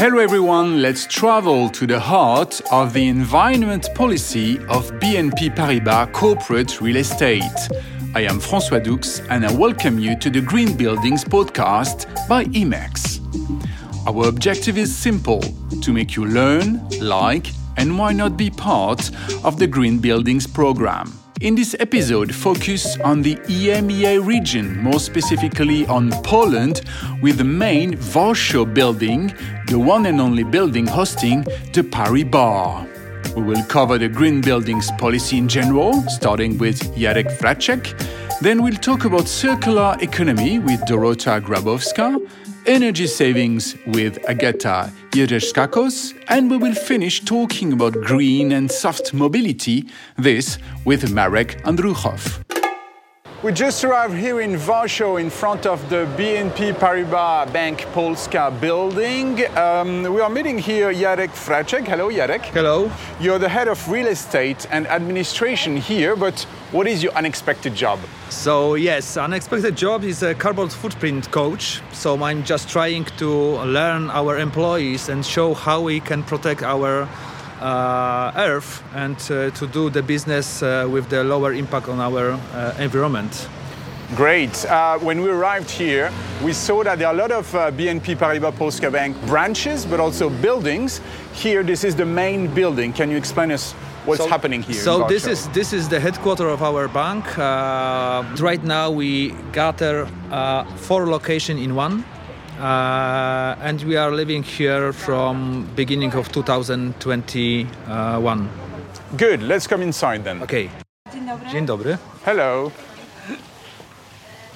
Hello everyone, let's travel to the heart of the environment policy of BNP Paribas Corporate Real Estate. I am François Doux and I welcome you to the Green Buildings podcast by IMEX. Our objective is simple to make you learn, like, and why not be part of the Green Buildings program. In this episode, focus on the EMEA region, more specifically on Poland, with the main Warsaw building, the one and only building hosting the Paribar. We will cover the green buildings policy in general, starting with Jarek Frączek. Then we'll talk about circular economy with Dorota Grabowska, energy savings with Agata Jezierska-Kos, and we will finish talking about green and soft mobility, this with Marek Andruchów. We just arrived here in Warsaw in front of the BNP Paribas Bank Polska building. Um, we are meeting here Jarek Frączek. Hello, Jarek. Hello. You're the head of real estate and administration here, but what is your unexpected job? So, yes, unexpected job is a carbon footprint coach. So, I'm just trying to learn our employees and show how we can protect our earth and uh, to do the business uh, with the lower impact on our uh, environment. Great. Uh, when we arrived here, we saw that there are a lot of uh, BNP Paribas Polska Bank branches, but also buildings. Here, this is the main building. Can you explain us what's so, happening here? So this is this is the headquarters of our bank. right now, we gather four locations in one. Uh, and we are living here from beginning of 2021. Good. Let's come inside then. Okay. Dzień dobry. Dzień dobry. Hello.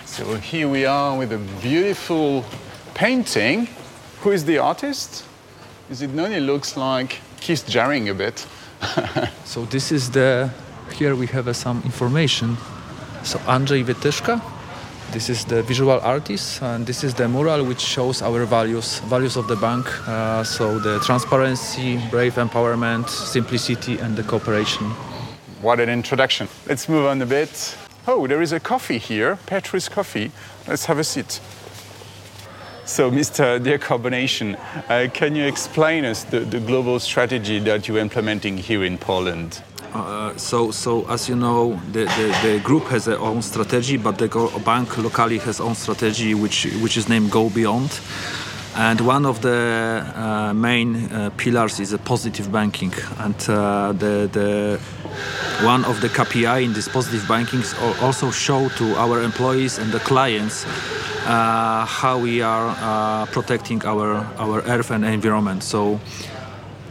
So here we are with a beautiful painting. Who is the artist? Is it known? It looks like Keith Haring a bit. so this is the. Here we have uh, some information. So Andrzej Wytyszka this is the visual artist, and this is the mural which shows our values, values of the bank. Uh, so the transparency, brave empowerment, simplicity, and the cooperation. What an introduction. Let's move on a bit. Oh, there is a coffee here, Petrus Coffee. Let's have a seat. So, Mr. Decarbonation, uh, can you explain us the, the global strategy that you're implementing here in Poland? So, so as you know, the, the, the group has their own strategy, but the bank locally has own strategy, which which is named Go Beyond. And one of the uh, main uh, pillars is a positive banking, and uh, the the one of the KPI in this positive banking also show to our employees and the clients uh, how we are uh, protecting our our earth and environment. So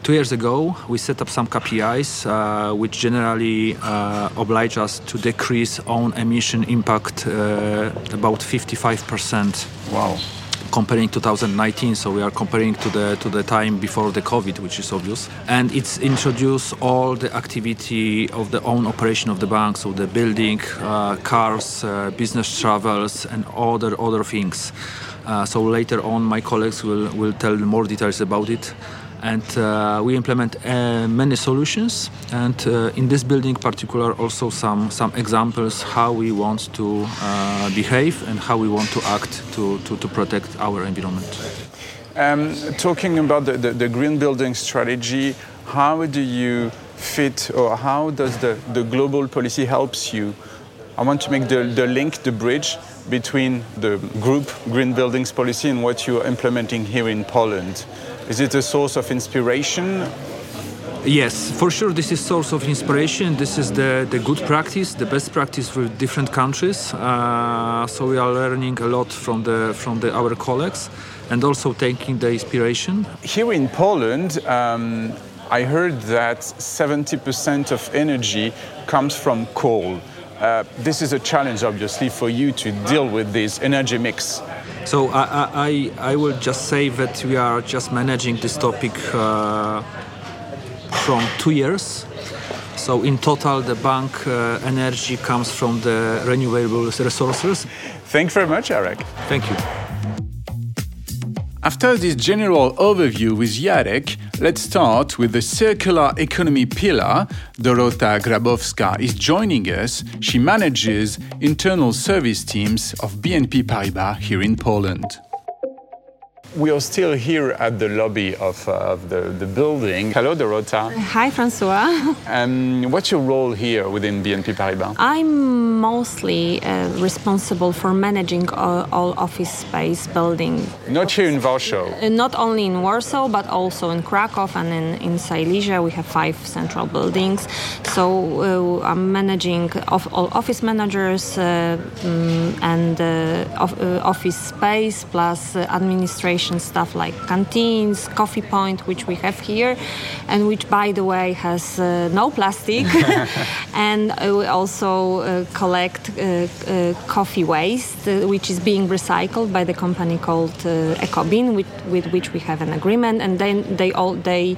Two years ago, we set up some KPIs uh, which generally uh, oblige us to decrease own emission impact uh, about 55%. Wow. Comparing 2019, so we are comparing to the to the time before the COVID, which is obvious, and it's introduced all the activity of the own operation of the bank, so the building, uh, cars, uh, business travels, and other other things. Uh, so later on, my colleagues will will tell more details about it and uh, we implement uh, many solutions. And uh, in this building particular also some some examples how we want to uh, behave and how we want to act to, to, to protect our environment. Um, talking about the, the, the, green building strategy how do you fit or how does the, the global policy helps you? I want to make the, the link the bridge between the group green buildings policy and what you're implementing here in poland is it a source of inspiration? Yes, for sure. This is source of inspiration. This is the, the good practice, the best practice with different countries. Uh, so we are learning a lot from the from the, our colleagues, and also taking the inspiration. Here in Poland, um, I heard that 70% of energy comes from coal. Uh, this is a challenge, obviously, for you to deal with this energy mix. So I, I, I will just say that we are just managing this topic uh, from two years. So in total, the bank uh, energy comes from the renewable resources. Thank you very much, Eric. Thank you. After this general overview with Jarek, let's start with the circular economy pillar. Dorota Grabowska is joining us. She manages internal service teams of BNP Paribas here in Poland. We are still here at the lobby of, uh, of the, the building. Hello, Dorota. Hi, Francois. Um, what's your role here within BNP Paribas? I'm mostly uh, responsible for managing all, all, office space building. Not here in Warsaw. Uh, not only in Warsaw, but also in Krakow and in, in Silesia. We have five central buildings. So uh, I'm managing of, all office managers um, and of, office space plus administration stuff like canteens, coffee point, which we have here, and which, by the way, has uh, no plastic. and uh, we also uh, collect coffee waste, which is being recycled by the company called Ecobin, with, with which we have an agreement. And then they all they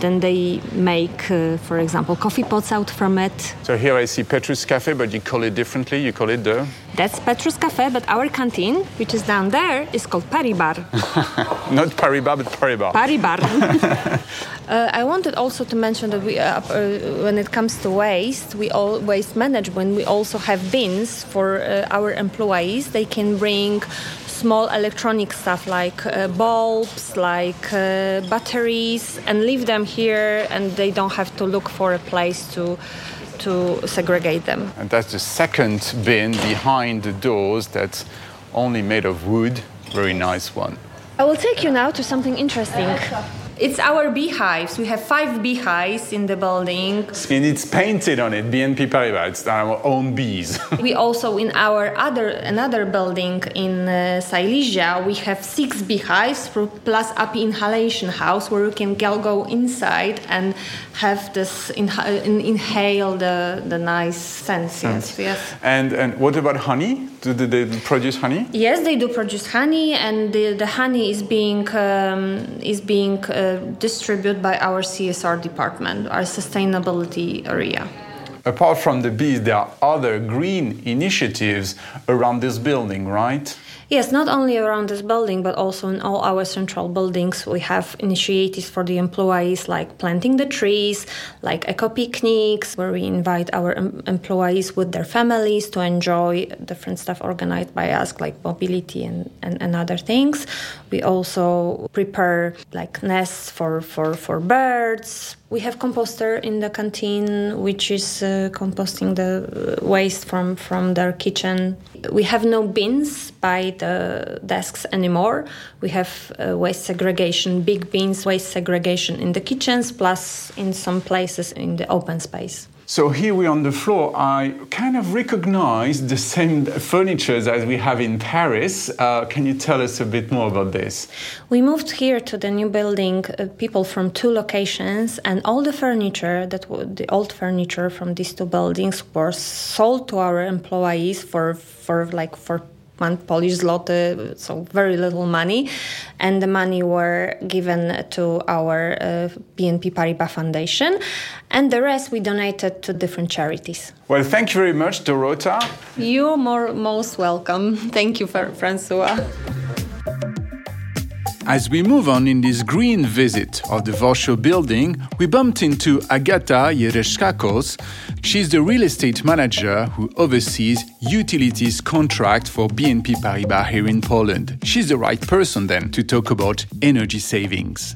then they make, uh, for example, coffee pots out from it. So here I see Petrus Cafe, but you call it differently. You call it the. That's Petrus Cafe, but our canteen, which is down there, is called Paribar. Not Paribar, but Paribar. Paribar. uh, I wanted also to mention that we, uh, uh, when it comes to waste, we all waste management. We also have bins for uh, our employees. They can bring small electronic stuff like uh, bulbs, like uh, batteries, and leave them here, and they don't have to look for a place to to segregate them. And that's the second bin behind the doors that's only made of wood. Very nice one. I will take you now to something interesting. It's our beehives. We have five beehives in the building. And it's painted on it, BNP Paribas. It's our own bees. we also, in our other another building in uh, Silesia, we have six beehives plus API inhalation house where you can go inside and have this inha- inhale the, the nice scents. Yes, yes. And, and what about honey? Do they produce honey? Yes, they do produce honey, and the, the honey is being um, is being uh, distributed by our CSR department, our sustainability area. Apart from the bees, there are other green initiatives around this building, right? Yes, not only around this building, but also in all our central buildings, we have initiatives for the employees like planting the trees, like eco picnics, where we invite our employees with their families to enjoy different stuff organized by us, like mobility and, and, and other things. We also prepare like nests for, for, for birds, we have composter in the canteen, which is uh, composting the waste from, from their kitchen. We have no bins by the desks anymore. We have uh, waste segregation, big bins, waste segregation in the kitchens, plus in some places in the open space. So here we are on the floor, I kind of recognize the same furniture as we have in Paris. Uh, can you tell us a bit more about this? We moved here to the new building, uh, people from two locations, and all the furniture that the old furniture from these two buildings were sold to our employees for for like for one Polish zloty, so very little money, and the money were given to our uh, BNP Paribas Foundation, and the rest we donated to different charities. Well, thank you very much, Dorota. You're more, most welcome. Thank you, for Francois. As we move on in this green visit of the Warsaw building, we bumped into Agata Jezierska-Kos. She's the real estate manager who oversees utilities contract for BNP Paribas here in Poland. She's the right person then to talk about energy savings.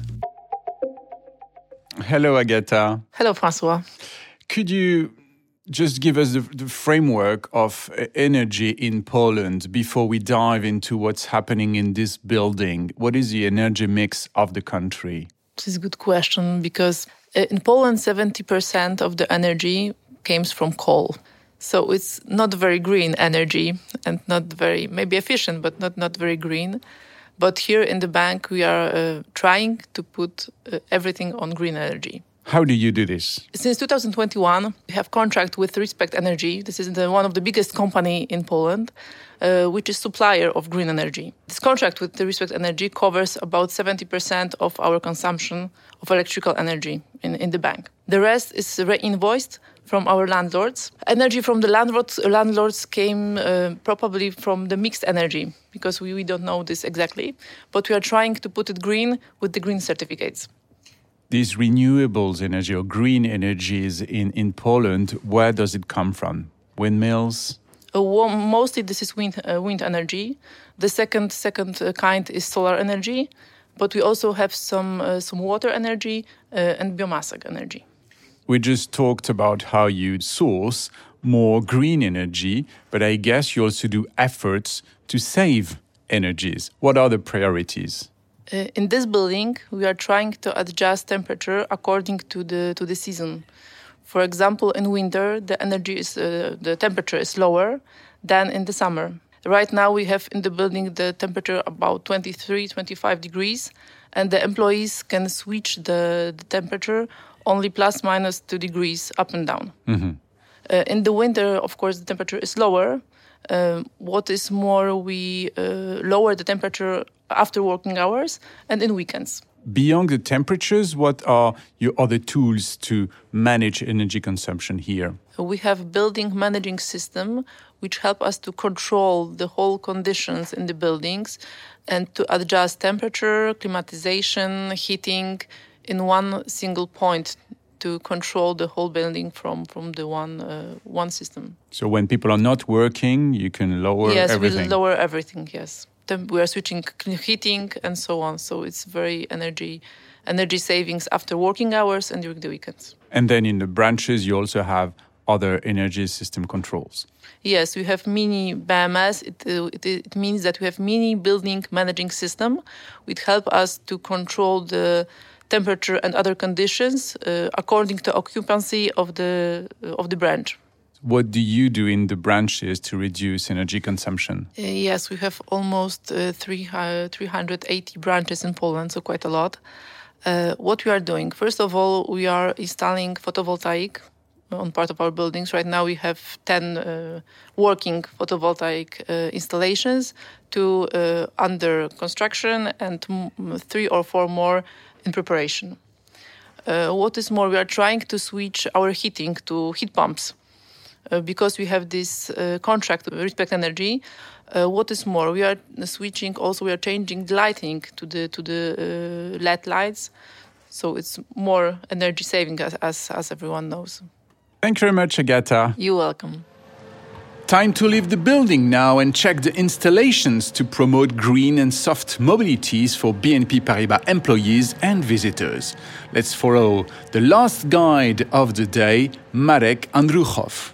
Hello, Agata. Hello, Francois. Could you just give us the, the, framework of energy in Poland before we dive into what's happening in this building. What is the energy mix of the country? This is a good question because uh, in Poland, 70% of the energy comes from coal. So it's not very green energy and not very, maybe efficient, but not, not very green. But here in the bank, we are uh, trying to put uh, everything on green energy. How do you do this? Since 2021, we have contract with Respect Energy. This is the, one of the biggest company in Poland, uh, which is supplier of green energy. This contract with the Respect Energy covers about 70% of our consumption of electrical energy in, in the bank. The rest is re-invoiced from our landlords. Energy from the landlords, landlords came uh, probably from the mixed energy because we, we don't know this exactly, but we are trying to put it green with the green certificates these renewables energy or green energies in, in Poland, where does it come from? Windmills? Uh, mostly this is wind, uh, wind energy. The second second uh, kind is solar energy, but we also have some uh, some water energy uh, and biomass energy. We just talked about how you source more green energy, but I guess you also do efforts to save energies. What are the priorities? Uh, in this building, we are trying to adjust temperature according to the to the season. For example, in winter, the energy is uh, the temperature is lower than in the summer. Right now, we have in the building the temperature about 23, 25 degrees, and the employees can switch the, the temperature only plus minus two degrees up and down. Mm-hmm. Uh, in the winter, of course, the temperature is lower. Uh, what is more, we uh, lower the temperature after working hours and in weekends. Beyond the temperatures, what are your other tools to manage energy consumption here? We have building managing system which help us to control the whole conditions in the buildings and to adjust temperature, climatization, heating in one single point to control the whole building from from the one uh, one system. So when people are not working, you can lower yes, everything. Yes, we lower everything. Yes, we are switching heating and so on. So it's very energy energy savings after working hours and during the weekends. And then in the branches, you also have other energy system controls. Yes, we have mini BMS. It, uh, it, it, means that we have mini building managing system, which help us to control the temperature and other conditions uh, according to occupancy of the of the branch. What do you do in the branches to reduce energy consumption? Uh, yes, we have almost uh, three, 380 branches in Poland, so quite a lot. Uh, what we are doing, first of all, we are installing photovoltaic on part of our buildings. Right now, we have 10 uh, working photovoltaic uh, installations, two under construction, and three or four more in preparation. What is more, we are trying to switch our heating to heat pumps because we have this uh, contract with Respect Energy. Uh, what is more, we are switching also. We are changing the lighting to the to the uh, LED lights, so it's more energy saving, as, as as everyone knows. Thank you very much, Agata. You're welcome. Time to leave the building now and check the installations to promote green and soft mobilities for BNP Paribas employees and visitors. Let's follow the last guide of the day, Marek Andruchów.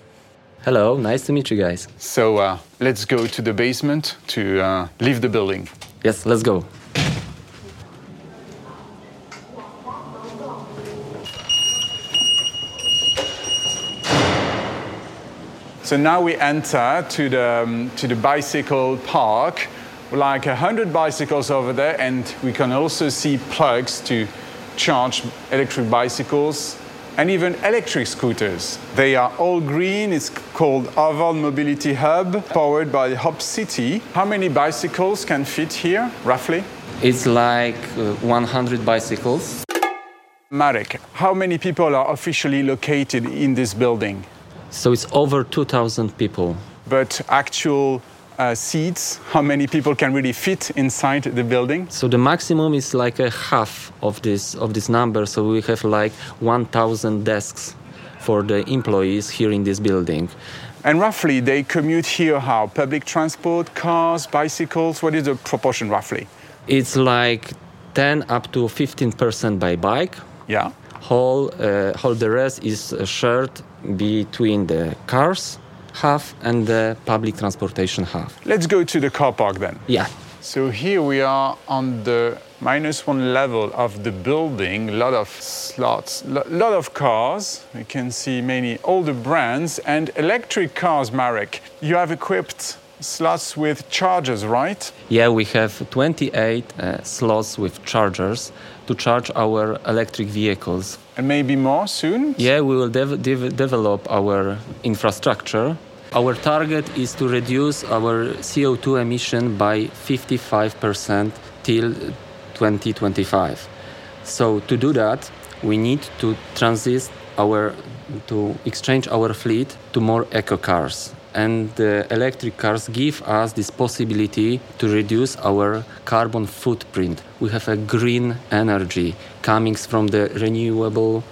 Hello, nice to meet you guys. So uh, let's go to the basement to uh, leave the building. Yes, let's go. So now we enter to the, um, to the bicycle park, like 100 bicycles over there, and we can also see plugs to charge electric bicycles and even electric scooters. They are all green. It's called Arval Mobility Hub, powered by Hop City. How many bicycles can fit here, roughly? It's like uh, 100 bicycles. Marek, how many people are officially located in this building? So it's over 2,000 people. But actual uh, seats, how many people can really fit inside the building? So the maximum is like a half of this of this number. So we have like 1,000 desks for the employees here in this building. And roughly, they commute here how? Public transport, cars, bicycles? What is the proportion roughly? It's like 10 up to 15% by bike. Yeah. Whole, uh, whole the rest is shared between the cars half and the public transportation half. Let's go to the car park then. Yeah. So here we are on the minus one level of the building. A lot of slots, a lot of cars. You can see many older brands and electric cars, Marek. You have equipped slots with chargers, right? Yeah, we have 28 uh, slots with chargers to charge our electric vehicles. And maybe more soon? Yeah, we will dev- dev- develop our infrastructure. Our target is to reduce our CO2 emission by 55% till 2025. So to do that, we need to transit our to exchange our fleet to more eco cars and the electric cars give us this possibility to reduce our carbon footprint. We have a green energy coming from the renewable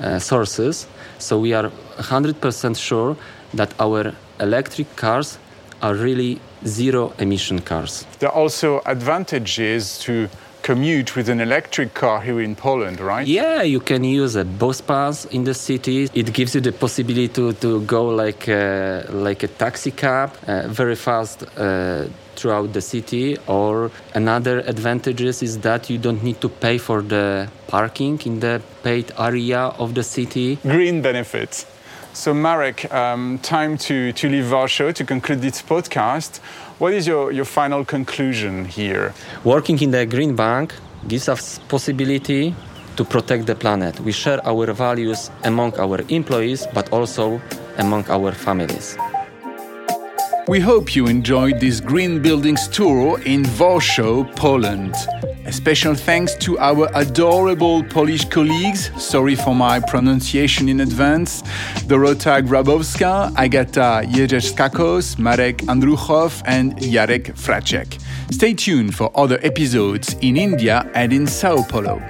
Uh, sources. So we are 100% sure that our electric cars are really zero emission cars. There are also advantages to commute with an electric car here in Poland, right? Yeah, you can use a bus pass in the city. It gives you the possibility to, to go like a, like a taxi cab uh, very fast uh, throughout the city. Or another advantages is that you don't need to pay for the parking in the paid area of the city. Green benefits. So, Marek, um, time to, to leave Warsaw to conclude this podcast. What is your, your final conclusion here? Working in the Green Bank gives us possibility to protect the planet. We share our values among our employees, but also among our families. We hope you enjoyed this Green Buildings tour in Warsaw, Poland. A special thanks to our adorable Polish colleagues, sorry for my pronunciation in advance, Dorota Grabowska, Agata Jezierska-Kos, Marek Andruchów, and Jarek Frączek. Stay tuned for other episodes in India and in Sao Paulo.